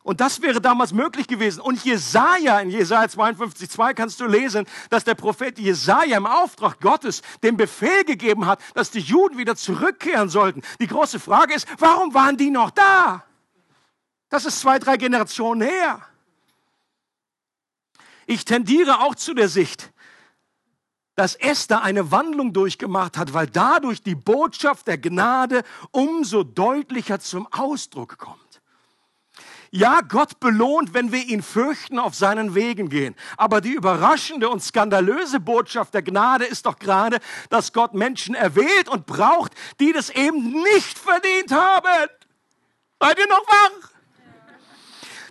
Und das wäre damals möglich gewesen. Und Jesaja, in Jesaja 52, 2 kannst du lesen, dass der Prophet Jesaja im Auftrag Gottes den Befehl gegeben hat, dass die Juden wieder zurückkehren sollten. Die große Frage ist, warum waren die noch da? Das ist zwei, drei Generationen her. Ich tendiere auch zu der Sicht, dass Esther eine Wandlung durchgemacht hat, weil dadurch die Botschaft der Gnade umso deutlicher zum Ausdruck kommt. Ja, Gott belohnt, wenn wir ihn fürchten, auf seinen Wegen gehen. Aber die überraschende und skandalöse Botschaft der Gnade ist doch gerade, dass Gott Menschen erwählt und braucht, die das eben nicht verdient haben. Seid ihr noch wach?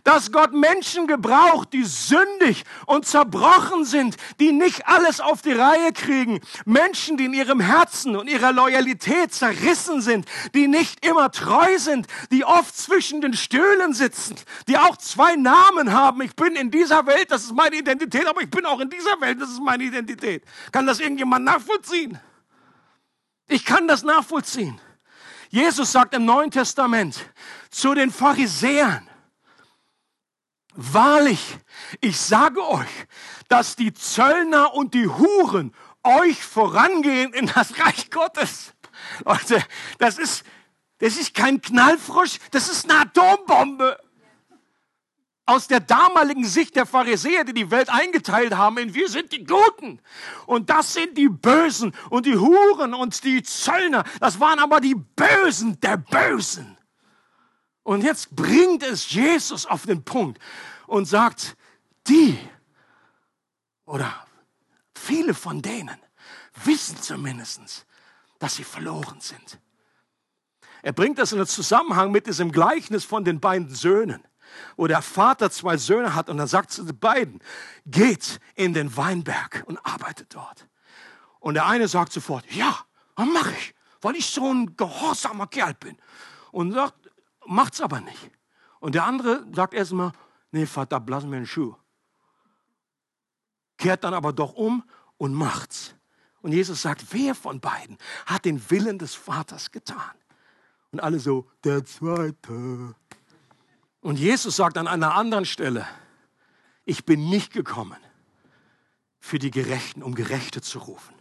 Dass Gott Menschen gebraucht, die sündig und zerbrochen sind, die nicht alles auf die Reihe kriegen. Menschen, die in ihrem Herzen und ihrer Loyalität zerrissen sind, die nicht immer treu sind, die oft zwischen den Stühlen sitzen, die auch zwei Namen haben. Ich bin in dieser Welt, das ist meine Identität, aber ich bin auch in dieser Welt, das ist meine Identität. Kann das irgendjemand nachvollziehen? Ich kann das nachvollziehen. Jesus sagt im Neuen Testament zu den Pharisäern, Wahrlich, ich sage euch, dass die Zöllner und die Huren euch vorangehen in das Reich Gottes. Leute, das ist, das ist kein Knallfrosch, das ist eine Atombombe. Aus der damaligen Sicht der Pharisäer, die die Welt eingeteilt haben in wir sind die Guten und das sind die Bösen und die Huren und die Zöllner, das waren aber die Bösen der Bösen. Und jetzt bringt es Jesus auf den Punkt und sagt, die oder viele von denen wissen zumindest, dass sie verloren sind. Er bringt das in den Zusammenhang mit diesem Gleichnis von den beiden Söhnen, wo der Vater zwei Söhne hat und dann sagt zu den beiden, geht in den Weinberg und arbeitet dort. Und der eine sagt sofort, ja, was mache ich, weil ich so ein gehorsamer Kerl bin. Und sagt, macht's aber nicht. Und der andere sagt erstmal, nee, Vater, blass mir einen Schuh. Kehrt dann aber doch um und macht's. Und Jesus sagt, wer von beiden hat den Willen des Vaters getan? Und alle so, der Zweite. Und Jesus sagt an einer anderen Stelle, ich bin nicht gekommen für die Gerechten, um Gerechte zu rufen,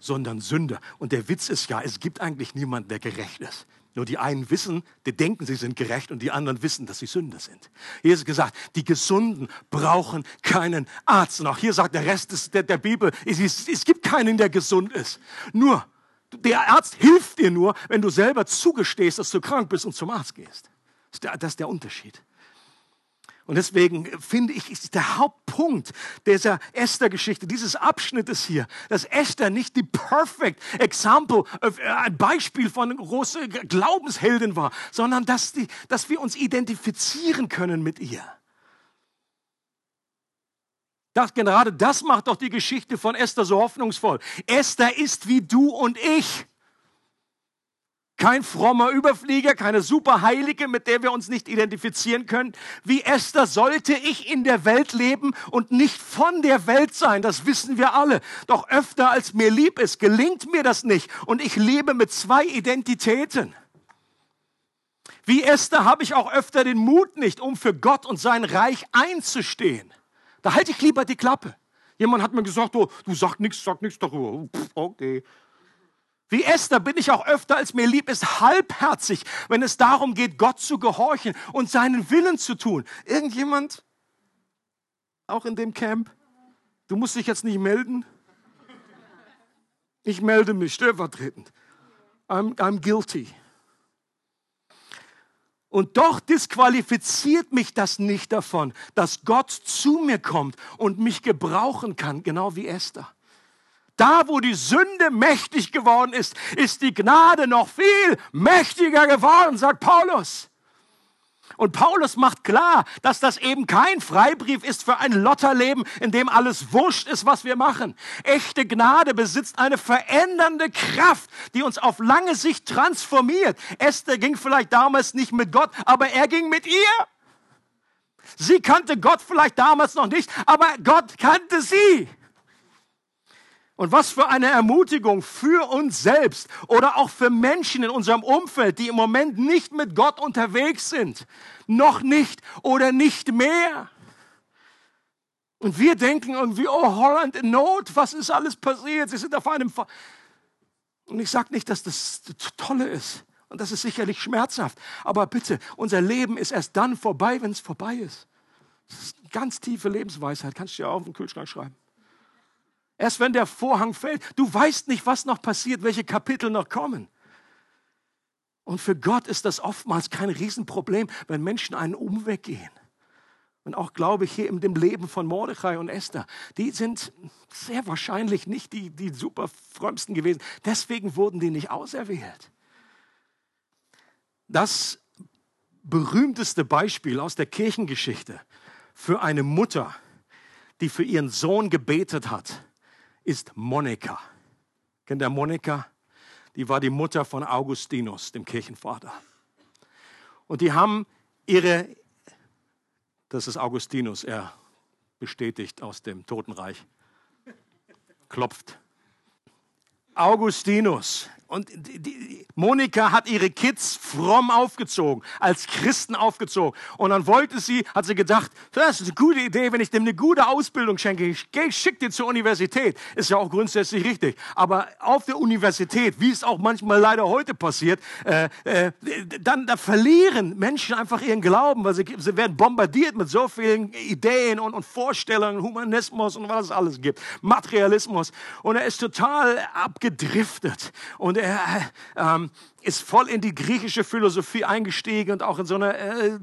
sondern Sünder. Und der Witz ist ja, es gibt eigentlich niemanden, der gerecht ist. Nur die einen wissen, die denken, sie sind gerecht und die anderen wissen, dass sie Sünder sind. Jesus hat gesagt, die Gesunden brauchen keinen Arzt. Und auch hier sagt der Rest des, der, der Bibel, es, es, es gibt keinen, der gesund ist. Nur, der Arzt hilft dir nur, wenn du selber zugestehst, dass du krank bist und zum Arzt gehst. Das ist der, das ist der Unterschied. Und deswegen finde ich, ist der Hauptpunkt dieser Esther-Geschichte, dieses Abschnittes hier, dass Esther nicht die perfect example, äh, ein Beispiel von große Glaubensheldin war, sondern dass, die, dass wir uns identifizieren können mit ihr. Das, gerade das macht doch die Geschichte von Esther so hoffnungsvoll. Esther ist wie du und ich. Kein frommer Überflieger, keine Superheilige, mit der wir uns nicht identifizieren können. Wie Esther sollte ich in der Welt leben und nicht von der Welt sein. Das wissen wir alle. Doch öfter als mir lieb ist, gelingt mir das nicht. Und ich lebe mit zwei Identitäten. Wie Esther habe ich auch öfter den Mut nicht, um für Gott und sein Reich einzustehen. Da halte ich lieber die Klappe. Jemand hat mir gesagt, oh, du sagst nichts, sag nichts darüber. Okay. Wie Esther bin ich auch öfter, als mir lieb ist, halbherzig, wenn es darum geht, Gott zu gehorchen und seinen Willen zu tun. Irgendjemand? Auch in dem Camp? Du musst dich jetzt nicht melden? Ich melde mich stellvertretend. I'm, I'm guilty. Und doch disqualifiziert mich das nicht davon, dass Gott zu mir kommt und mich gebrauchen kann, genau wie Esther. Da, wo die Sünde mächtig geworden ist, ist die Gnade noch viel mächtiger geworden, sagt Paulus. Und Paulus macht klar, dass das eben kein Freibrief ist für ein Lotterleben, in dem alles wurscht ist, was wir machen. Echte Gnade besitzt eine verändernde Kraft, die uns auf lange Sicht transformiert. Esther ging vielleicht damals nicht mit Gott, aber er ging mit ihr. Sie kannte Gott vielleicht damals noch nicht, aber Gott kannte sie. Und was für eine Ermutigung für uns selbst oder auch für Menschen in unserem Umfeld, die im Moment nicht mit Gott unterwegs sind. Noch nicht oder nicht mehr. Und wir denken irgendwie, oh, Holland in Not, was ist alles passiert? Sie sind auf einem... Fa und ich sage nicht, dass das Tolle ist. Und das ist sicherlich schmerzhaft. Aber bitte, unser Leben ist erst dann vorbei, wenn es vorbei ist. Das ist eine ganz tiefe Lebensweisheit. Kannst du ja auf den Kühlschrank schreiben. Erst wenn der Vorhang fällt, du weißt nicht, was noch passiert, welche Kapitel noch kommen. Und für Gott ist das oftmals kein Riesenproblem, wenn Menschen einen Umweg gehen. Und auch glaube ich hier in dem Leben von Mordechai und Esther, die sind sehr wahrscheinlich nicht die, die super frömmsten gewesen. Deswegen wurden die nicht auserwählt. Das berühmteste Beispiel aus der Kirchengeschichte für eine Mutter, die für ihren Sohn gebetet hat, ist Monika. Kennt ihr Monika? Die war die Mutter von Augustinus, dem Kirchenvater. Und die haben ihre, das ist Augustinus, er bestätigt aus dem Totenreich, klopft. Augustinus und die, Monika hat ihre Kids fromm aufgezogen, als Christen aufgezogen. Und dann wollte sie, hat sie gedacht, das ist eine gute Idee, wenn ich dem eine gute Ausbildung schenke. Ich, schicke die zur Universität. Ist ja auch grundsätzlich richtig. Aber auf der Universität, wie es auch manchmal leider heute passiert, äh, äh, dann da verlieren Menschen einfach ihren Glauben, weil sie, sie werden bombardiert mit so vielen Ideen und, und Vorstellungen, Humanismus und was es alles gibt, Materialismus. Und er ist total abgedriftet. Und er ähm, ist voll in die griechische Philosophie eingestiegen und auch in so ein äh,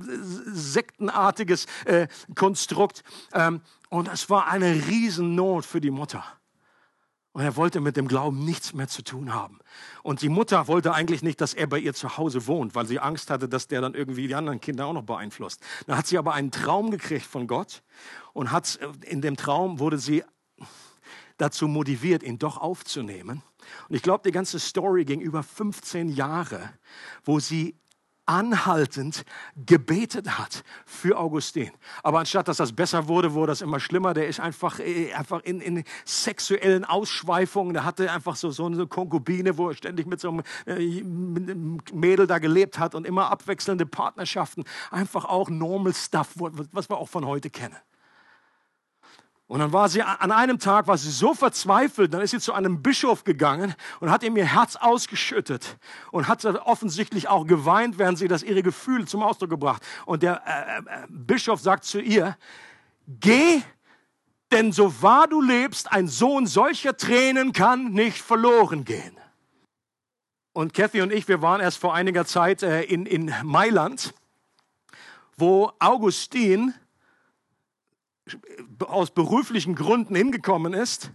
sektenartiges äh, Konstrukt. Ähm, und es war eine Riesennot für die Mutter. Und er wollte mit dem Glauben nichts mehr zu tun haben. Und die Mutter wollte eigentlich nicht, dass er bei ihr zu Hause wohnt, weil sie Angst hatte, dass der dann irgendwie die anderen Kinder auch noch beeinflusst. Dann hat sie aber einen Traum gekriegt von Gott und hat in dem Traum wurde sie dazu motiviert, ihn doch aufzunehmen. Und ich glaube, die ganze Story ging über 15 Jahre, wo sie anhaltend gebetet hat für Augustin. Aber anstatt dass das besser wurde, wurde das immer schlimmer. Der ist einfach, äh, einfach in, in sexuellen Ausschweifungen. Der hatte einfach so, so eine Konkubine, wo er ständig mit so einem, äh, mit einem Mädel da gelebt hat und immer abwechselnde Partnerschaften. Einfach auch normal stuff, was wir auch von heute kennen. Und dann war sie an einem Tag, war sie so verzweifelt, dann ist sie zu einem Bischof gegangen und hat ihm ihr Herz ausgeschüttet und hat offensichtlich auch geweint, während sie das ihre Gefühle zum Ausdruck gebracht. Und der äh, äh, Bischof sagt zu ihr, geh, denn so wahr du lebst, ein Sohn solcher Tränen kann nicht verloren gehen. Und Kathy und ich, wir waren erst vor einiger Zeit äh, in, in Mailand, wo Augustin aus beruflichen Gründen hingekommen ist.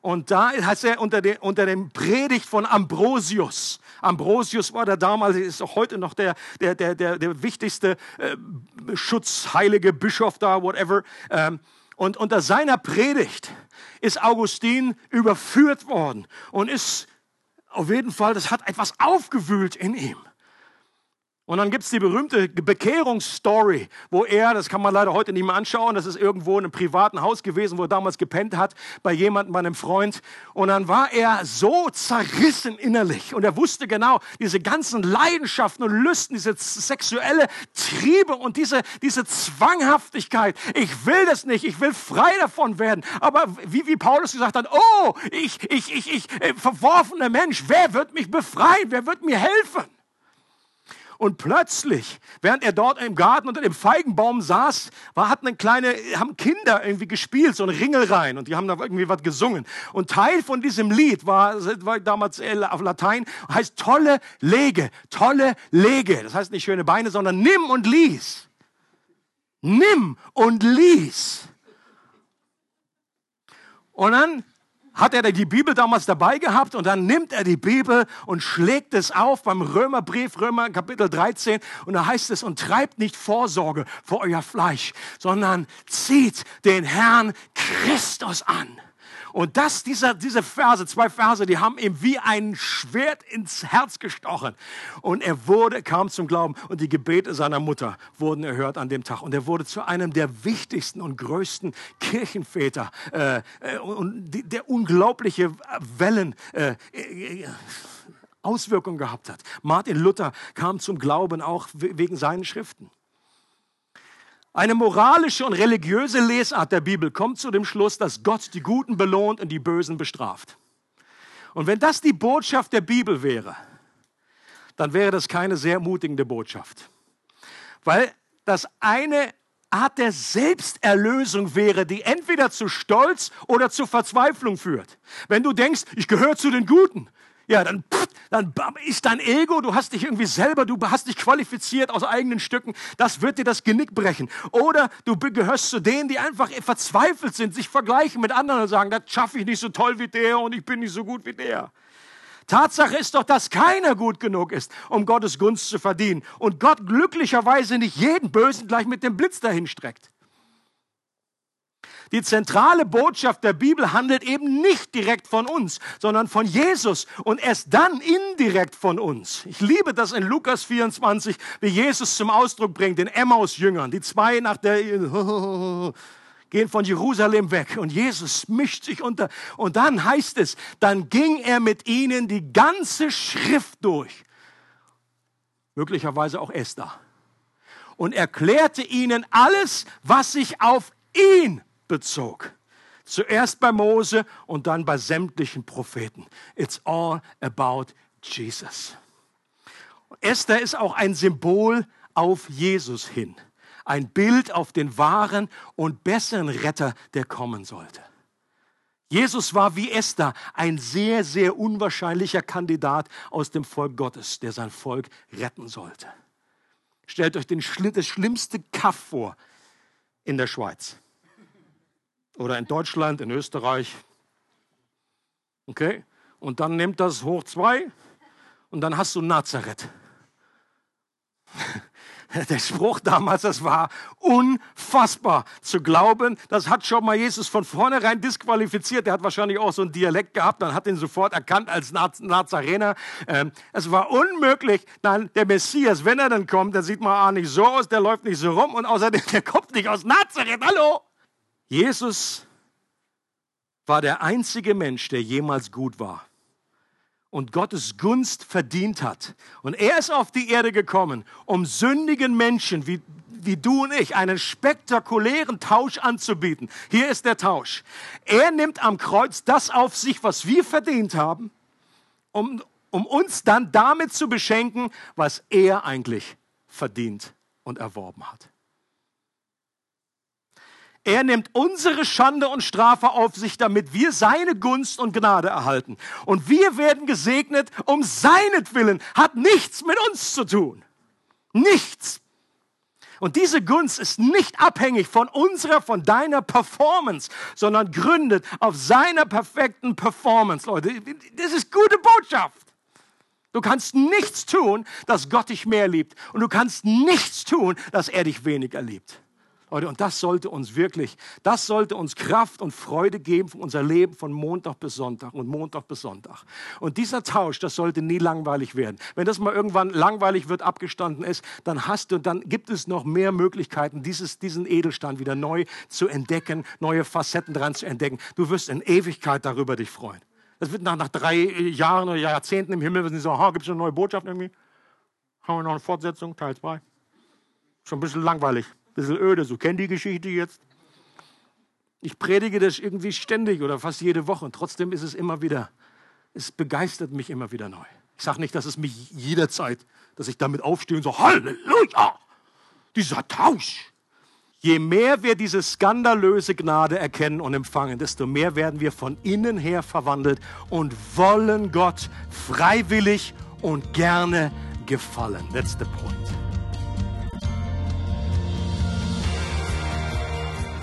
Und da hat er unter, de, unter dem Predigt von Ambrosius. Ambrosius war der damals, ist auch heute noch der, der, der, der, der wichtigste äh, schutzheilige Bischof da, whatever. Ähm, und unter seiner Predigt ist Augustin überführt worden und ist auf jeden Fall, das hat etwas aufgewühlt in ihm. Und dann gibt's die berühmte Bekehrungsstory, wo er, das kann man leider heute nicht mehr anschauen, das ist irgendwo in einem privaten Haus gewesen, wo er damals gepennt hat, bei jemandem, bei einem Freund. Und dann war er so zerrissen innerlich und er wusste genau, diese ganzen Leidenschaften und Lüsten, diese sexuelle Triebe und diese, diese Zwanghaftigkeit. Ich will das nicht, ich will frei davon werden. Aber wie, wie Paulus gesagt hat, oh, ich, ich, ich, ich, äh, verworfener Mensch, wer wird mich befreien? Wer wird mir helfen? Und plötzlich, während er dort im Garten unter dem Feigenbaum saß, war, hatten eine kleine, haben Kinder irgendwie gespielt, so ein Ringelrein, und die haben da irgendwie was gesungen. Und Teil von diesem Lied war, war damals auf Latein, heißt tolle Lege, tolle Lege. Das heißt nicht schöne Beine, sondern nimm und lies. Nimm und lies. Und dann hat er die Bibel damals dabei gehabt und dann nimmt er die Bibel und schlägt es auf beim Römerbrief, Römer Kapitel 13 und da heißt es, und treibt nicht Vorsorge für euer Fleisch, sondern zieht den Herrn Christus an. Und das, dieser, diese Verse, zwei Verse, die haben ihm wie ein Schwert ins Herz gestochen. Und er wurde, kam zum Glauben und die Gebete seiner Mutter wurden erhört an dem Tag. Und er wurde zu einem der wichtigsten und größten Kirchenväter. Äh, äh, und die, der unglaubliche Wellen. Äh, äh, Auswirkungen gehabt hat. Martin Luther kam zum Glauben auch wegen seinen Schriften. Eine moralische und religiöse Lesart der Bibel kommt zu dem Schluss, dass Gott die Guten belohnt und die Bösen bestraft. Und wenn das die Botschaft der Bibel wäre, dann wäre das keine sehr ermutigende Botschaft. Weil das eine Art der Selbsterlösung wäre, die entweder zu Stolz oder zu Verzweiflung führt. Wenn du denkst, ich gehöre zu den Guten, ja, dann, pff, dann ist dein Ego, du hast dich irgendwie selber, du hast dich qualifiziert aus eigenen Stücken, das wird dir das Genick brechen. Oder du gehörst zu denen, die einfach verzweifelt sind, sich vergleichen mit anderen und sagen, das schaffe ich nicht so toll wie der und ich bin nicht so gut wie der. Tatsache ist doch, dass keiner gut genug ist, um Gottes Gunst zu verdienen. Und Gott glücklicherweise nicht jeden Bösen gleich mit dem Blitz dahin streckt. Die zentrale Botschaft der Bibel handelt eben nicht direkt von uns, sondern von Jesus und erst dann indirekt von uns. Ich liebe das in Lukas 24, wie Jesus zum Ausdruck bringt, den Emmaus-Jüngern, die zwei nach der, gehen von Jerusalem weg und Jesus mischt sich unter. Und dann heißt es, dann ging er mit ihnen die ganze Schrift durch. Möglicherweise auch Esther. Und erklärte ihnen alles, was sich auf ihn bezog. Zuerst bei Mose und dann bei sämtlichen Propheten. It's all about Jesus. Esther ist auch ein Symbol auf Jesus hin. Ein Bild auf den wahren und besseren Retter, der kommen sollte. Jesus war wie Esther ein sehr, sehr unwahrscheinlicher Kandidat aus dem Volk Gottes, der sein Volk retten sollte. Stellt euch den, das schlimmste Kaff vor in der Schweiz oder in Deutschland, in Österreich. Okay? Und dann nimmt das hoch zwei und dann hast du Nazareth. Der Spruch damals, das war unfassbar zu glauben. Das hat schon mal Jesus von vornherein disqualifiziert. Er hat wahrscheinlich auch so einen Dialekt gehabt, dann hat ihn sofort erkannt als Nazarener. Ähm, es war unmöglich. Nein, der Messias, wenn er dann kommt, dann sieht man auch nicht so aus, der läuft nicht so rum und außerdem, der kommt nicht aus Nazareth. Hallo? Jesus war der einzige Mensch, der jemals gut war und Gottes Gunst verdient hat. Und er ist auf die Erde gekommen, um sündigen Menschen wie, wie du und ich einen spektakulären Tausch anzubieten. Hier ist der Tausch. Er nimmt am Kreuz das auf sich, was wir verdient haben, um, um uns dann damit zu beschenken, was er eigentlich verdient und erworben hat. Er nimmt unsere Schande und Strafe auf sich, damit wir seine Gunst und Gnade erhalten. Und wir werden gesegnet um seinetwillen. Hat nichts mit uns zu tun. Nichts. Und diese Gunst ist nicht abhängig von unserer, von deiner Performance, sondern gründet auf seiner perfekten Performance. Leute, das ist gute Botschaft. Du kannst nichts tun, dass Gott dich mehr liebt. Und du kannst nichts tun, dass er dich weniger liebt. Leute, und das sollte uns wirklich, das sollte uns Kraft und Freude geben für unser Leben von Montag bis Sonntag und Montag bis Sonntag. Und dieser Tausch, das sollte nie langweilig werden. Wenn das mal irgendwann langweilig wird, abgestanden ist, dann hast du, dann gibt es noch mehr Möglichkeiten, dieses, diesen Edelstand wieder neu zu entdecken, neue Facetten dran zu entdecken. Du wirst in Ewigkeit darüber dich freuen. Das wird nach, nach drei Jahren oder Jahrzehnten im Himmel, wenn sie sagen, gibt es eine neue Botschaft irgendwie? Haben wir noch eine Fortsetzung, Teil 2? Schon ein bisschen langweilig bisschen öde, so kennt die Geschichte jetzt. Ich predige das irgendwie ständig oder fast jede Woche und trotzdem ist es immer wieder, es begeistert mich immer wieder neu. Ich sage nicht, dass es mich jederzeit, dass ich damit aufstehe und so, Halleluja, dieser Tausch. Je mehr wir diese skandalöse Gnade erkennen und empfangen, desto mehr werden wir von innen her verwandelt und wollen Gott freiwillig und gerne gefallen. That's the point.